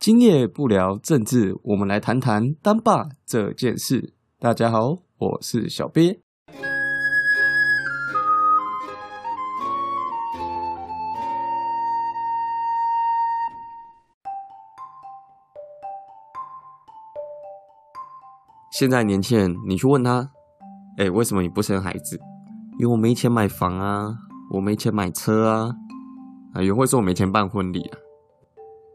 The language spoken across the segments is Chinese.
今夜不聊政治，我们来谈谈单爸这件事。大家好，我是小鳖。现在年轻人，你去问他，哎、为什么你不生孩子？因为我没钱买房啊，我没钱买车啊，啊，也会说我没钱办婚礼啊。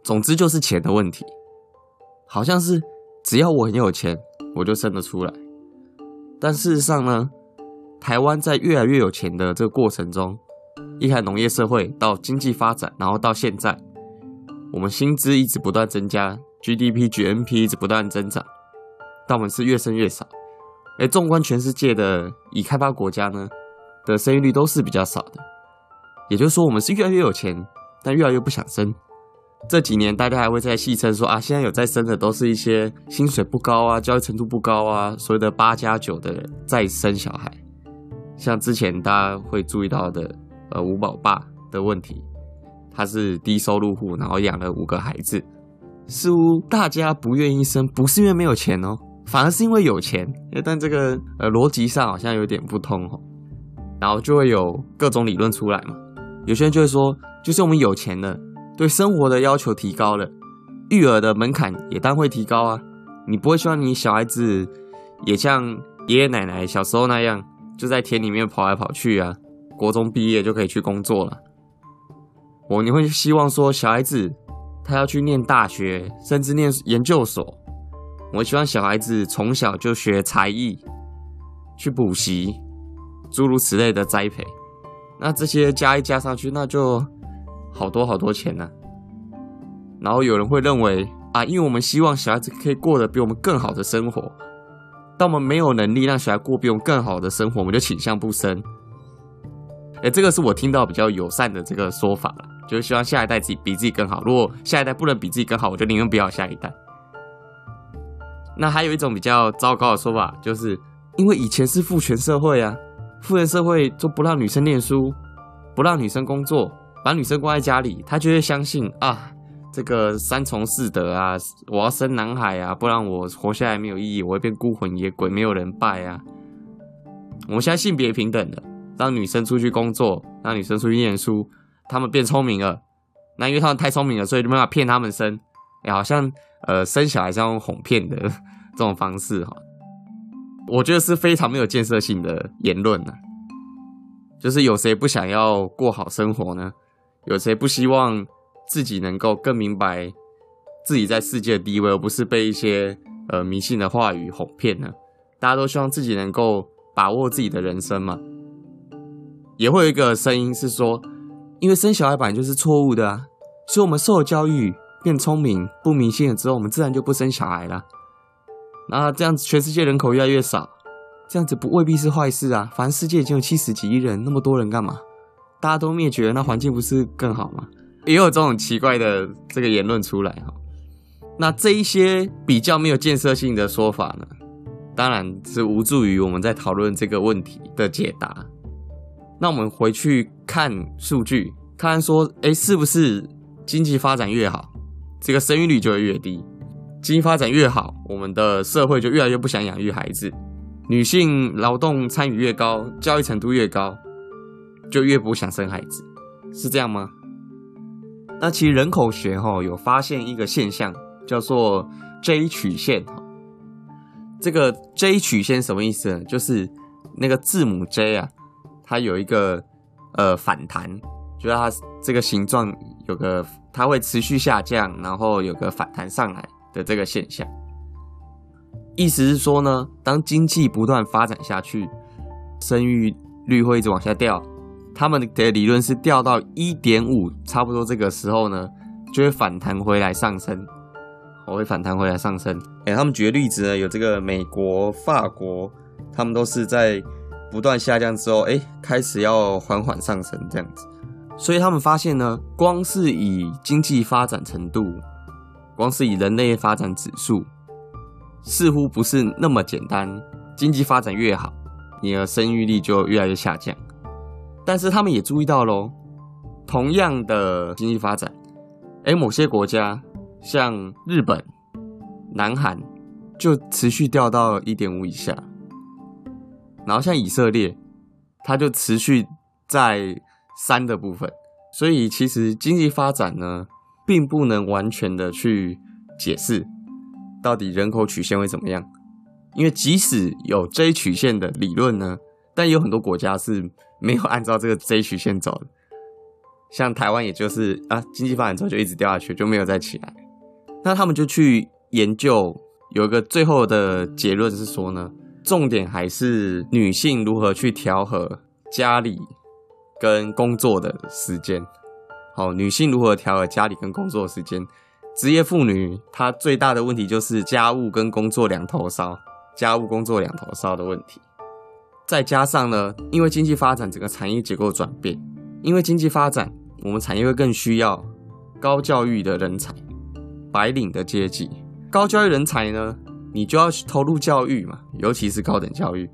总之就是钱的问题，好像是只要我很有钱，我就生得出来。但事实上呢，台湾在越来越有钱的这个过程中，一开农业社会到经济发展，然后到现在，我们薪资一直不断增加，GDP、GNP 一直不断增长，但我们是越生越少。而纵观全世界的已开发国家呢，的生育率都是比较少的。也就是说，我们是越来越有钱，但越来越不想生。这几年大家还会在戏称说啊，现在有在生的都是一些薪水不高啊、教育程度不高啊，所谓的八加九的再生小孩。像之前大家会注意到的，呃，五宝爸的问题，他是低收入户，然后养了五个孩子，似乎大家不愿意生，不是因为没有钱哦，反而是因为有钱。但这个呃逻辑上好像有点不通哦，然后就会有各种理论出来嘛。有些人就会说，就是我们有钱了。对生活的要求提高了，育儿的门槛也当会提高啊。你不会希望你小孩子也像爷爷奶奶小时候那样，就在田里面跑来跑去啊。国中毕业就可以去工作了。我你会希望说小孩子他要去念大学，甚至念研究所。我希望小孩子从小就学才艺，去补习，诸如此类的栽培。那这些加一加上去，那就。好多好多钱呢、然后有人会认为啊，因为我们希望小孩子可以过得比我们更好的生活，但我们没有能力让小孩过比我们更好的生活，我们就倾向不生。哎，这个是我听到比较友善的这个说法了，就是希望下一代自己比自己更好。如果下一代不能比自己更好，我就宁愿不要下一代。那还有一种比较糟糕的说法，就是因为以前是父权社会啊，父权社会就不让女生念书，不让女生工作。把女生关在家里，他就会相信啊，这个三从四德啊，我要生男孩啊，不然我活下来没有意义，我会变孤魂野鬼，没有人拜啊。我们现在性别平等了，让女生出去工作，让女生出去念书，他们变聪明了。那因为他们太聪明了，所以就没办法骗他们生。哎，好像呃生小孩是用哄骗的 这种方式哈，我觉得是非常没有建设性的言论呢。就是有谁不想要过好生活呢？有谁不希望自己能够更明白自己在世界的地位，而不是被一些呃迷信的话语哄骗呢？大家都希望自己能够把握自己的人生嘛。也会有一个声音是说，因为生小孩本来就是错误的啊，所以我们受了教育，变聪明，不迷信了之后，我们自然就不生小孩了。那这样子，全世界人口越来越少，这样子不未必是坏事啊。反正世界已经有七十几亿人，那么多人干嘛？大家都灭绝，那环境不是更好吗？也有这种奇怪的这个言论出来哈。那这一些比较没有建设性的说法呢，当然是无助于我们在讨论这个问题的解答。那我们回去看数据，看说，哎，是不是经济发展越好，这个生育率就会越低？经济发展越好，我们的社会就越来越不想养育孩子，女性劳动参与越高，教育程度越高。就越不想生孩子，是这样吗？那其实人口学哈有发现一个现象，叫做 J 曲线哈。这个 J 曲线什么意思呢？就是那个字母 J 啊，它有一个呃反弹，就是它这个形状有个它会持续下降，然后有个反弹上来的这个现象。意思是说呢，当经济不断发展下去，生育率会一直往下掉。他们的理论是掉到一点五，差不多这个时候呢，就会反弹回来上升，我会反弹回来上升。哎，他们举的例子呢，有这个美国、法国，他们都是在不断下降之后，哎，开始要缓缓上升这样子。所以他们发现呢，光是以经济发展程度，光是以人类发展指数，似乎不是那么简单。经济发展越好，你的生育率就越来越下降。但是他们也注意到喽，同样的经济发展，哎，某些国家像日本、南韩就持续掉到一点五以下，然后像以色列，它就持续在三的部分。所以其实经济发展呢，并不能完全的去解释到底人口曲线会怎么样，因为即使有 J 曲线的理论呢，但有很多国家是没有按照这个 J 曲线走的。像台湾，也就是啊，经济发展之后就一直掉下去，就没有再起来。那他们就去研究，有一个最后的结论是说呢，重点还是女性如何去调和家里跟工作的时间。好，女性如何调和家里跟工作的时间？职业妇女她最大的问题就是家务跟工作两头烧，家务工作两头烧的问题。再加上呢，因为经济发展，整个产业结构转变。因为经济发展，我们产业会更需要高教育的人才，白领的阶级。高教育人才呢，你就要去投入教育嘛，尤其是高等教育。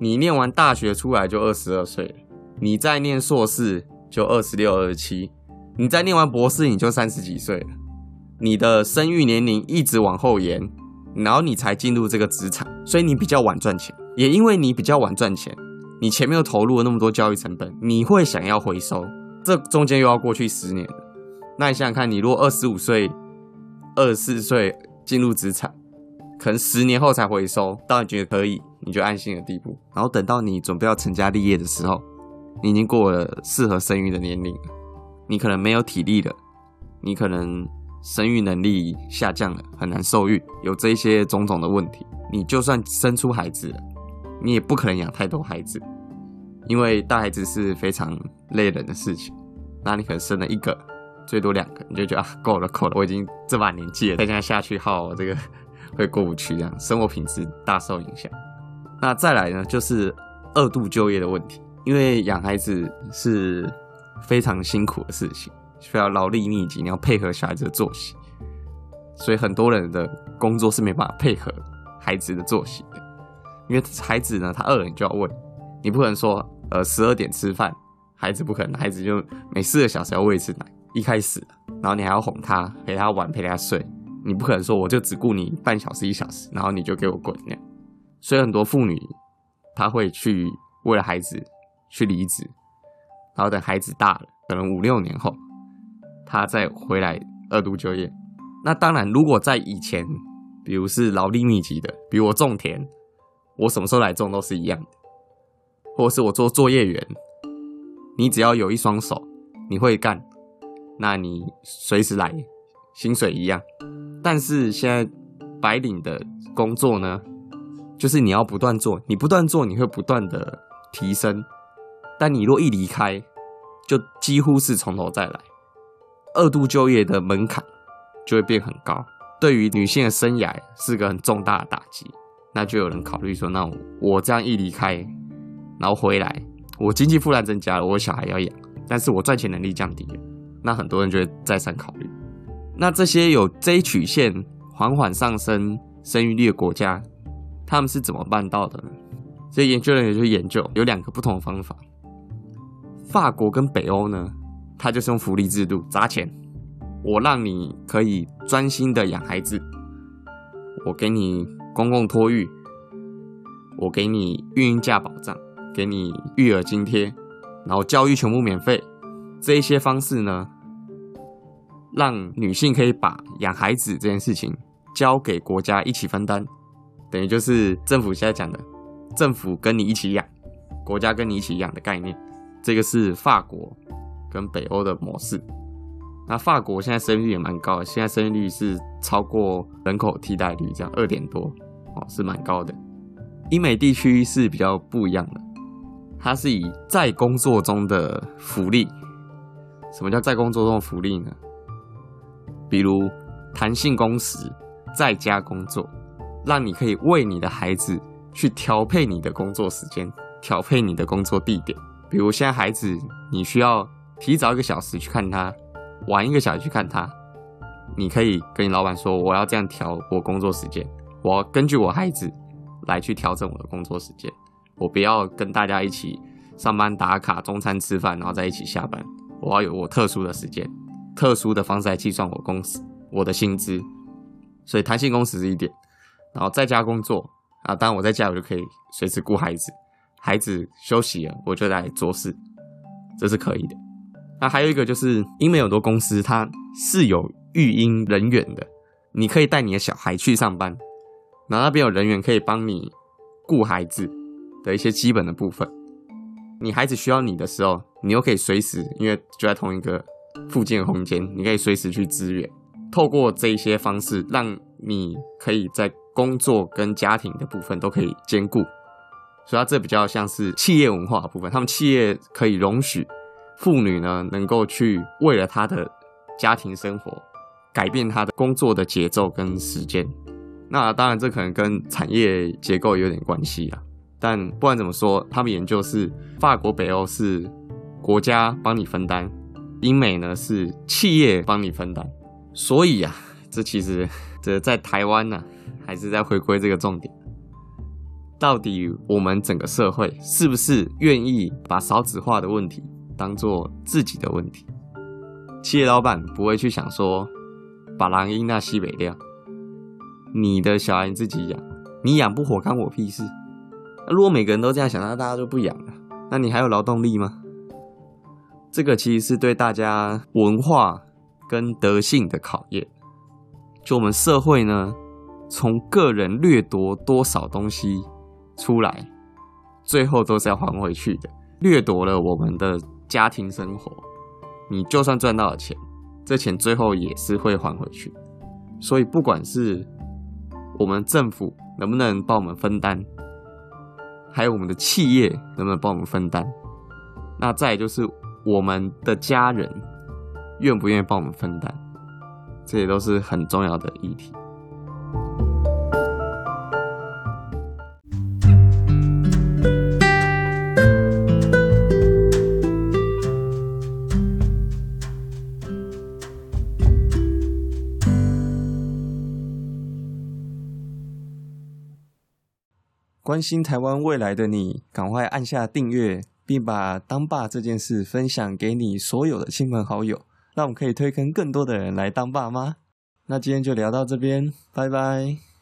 你念完大学出来就二十二岁了，你再念硕士就二十六、二十七，你再念完博士你就三十几岁了。你的生育年龄一直往后延，然后你才进入这个职场，所以你比较晚赚钱。也因为你比较晚赚钱。你前面又投入了那么多教育成本，你会想要回收？这中间又要过去十年那你想想看，你如果二十五岁、二十四岁进入职场，可能十年后才回收，到你觉得可以，你就安心的地步。然后等到你准备要成家立业的时候，你已经过了适合生育的年龄，你可能没有体力了，你可能生育能力下降了，很难受孕，有这些种种的问题。你就算生出孩子，你也不可能养太多孩子。因为带孩子是非常累人的事情，那你可能生了一个，最多两个，你就觉得啊，够了够了，我已经这把年纪了，再这样下去，好，这个会过不去，这样生活品质大受影响。那再来呢，就是二度就业的问题，因为养孩子是非常辛苦的事情，需要劳力密集，你要配合小孩子的作息，所以很多人的工作是没办法配合孩子的作息的，因为孩子呢，他饿了你就要喂，你不可能说。呃，十二点吃饭，孩子不可能，孩子就每四个小时要喂一次奶。一开始，然后你还要哄他，陪他玩，陪他睡，你不可能说我就只顾你半小时一小时，然后你就给我滚那样。所以很多妇女，她会去为了孩子去离职，然后等孩子大了，可能五六年后，她再回来二度就业。那当然，如果在以前，比如是劳力密集的，比如我种田，我什么时候来种都是一样的。或是我做作业员，你只要有一双手，你会干，那你随时来，薪水一样。但是现在白领的工作呢，就是你要不断做，你不断做，你会不断的提升。但你若一离开，就几乎是从头再来，二度就业的门槛就会变很高，对于女性的生涯是个很重大的打击。那就有人考虑说，那我这样一离开。然后回来，我经济负担增加了，我小孩要养，但是我赚钱能力降低了，那很多人就会再三考虑。那这些有 J 曲线缓缓上升生育率的国家，他们是怎么办到的呢？所以研究人员就研究有两个不同的方法。法国跟北欧呢，它就是用福利制度砸钱，我让你可以专心的养孩子，我给你公共托育，我给你孕婴假保障。给你育儿津贴，然后教育全部免费，这一些方式呢，让女性可以把养孩子这件事情交给国家一起分担，等于就是政府现在讲的，政府跟你一起养，国家跟你一起养的概念。这个是法国跟北欧的模式。那法国现在生育率也蛮高，现在生育率是超过人口替代率，这样二点多哦，是蛮高的。英美地区是比较不一样的。它是以在工作中的福利，什么叫在工作中的福利呢？比如弹性工时，在家工作，让你可以为你的孩子去调配你的工作时间，调配你的工作地点。比如现在孩子，你需要提早一个小时去看他，晚一个小时去看他，你可以跟你老板说，我要这样调我工作时间，我要根据我孩子来去调整我的工作时间。我不要跟大家一起上班打卡、中餐吃饭，然后再一起下班。我要有我特殊的时间、特殊的方式来计算我工时。我的薪资，所以弹性工时是一点。然后在家工作啊，当然我在家我就可以随时顾孩子，孩子休息了我就来做事，这是可以的。那还有一个就是，因为很多公司它是有育婴人员的，你可以带你的小孩去上班，然后那边有人员可以帮你顾孩子的一些基本的部分。你孩子需要你的时候，你又可以随时，因为就在同一个附近的空间，你可以随时去支援。透过这一些方式，让你可以在工作跟家庭的部分都可以兼顾。所以它这比较像是企业文化的部分，他们企业可以容许妇女呢能够去为了她的家庭生活改变她的工作的节奏跟时间。那当然，这可能跟产业结构有点关系啊。但不管怎么说，他们研究是法国、北欧是国家帮你分担，英美呢是企业帮你分担。所以啊，这其实这在台湾呢，还是在回归这个重点：到底我们整个社会是不是愿意把少子化的问题当做自己的问题？企业老板不会去想说把狼因那西北掉，你的小孩自己养，你养不活干我屁事。那如果每个人都这样想，那大家就不养了。那你还有劳动力吗？这个其实是对大家文化跟德性的考验。就我们社会呢，从个人掠夺多少东西出来，最后都是要还回去的。掠夺了我们的家庭生活，你就算赚到了钱，这钱最后也是会还回去。所以，不管是我们政府能不能帮我们分担。还有我们的企业能不能帮我们分担？那再就是我们的家人愿不愿意帮我们分担？这也都是很重要的议题。关心台湾未来的你，赶快按下订阅，并把当爸这件事分享给你所有的亲朋好友，让我们可以推更更多的人来当爸妈。那今天就聊到这边，拜拜。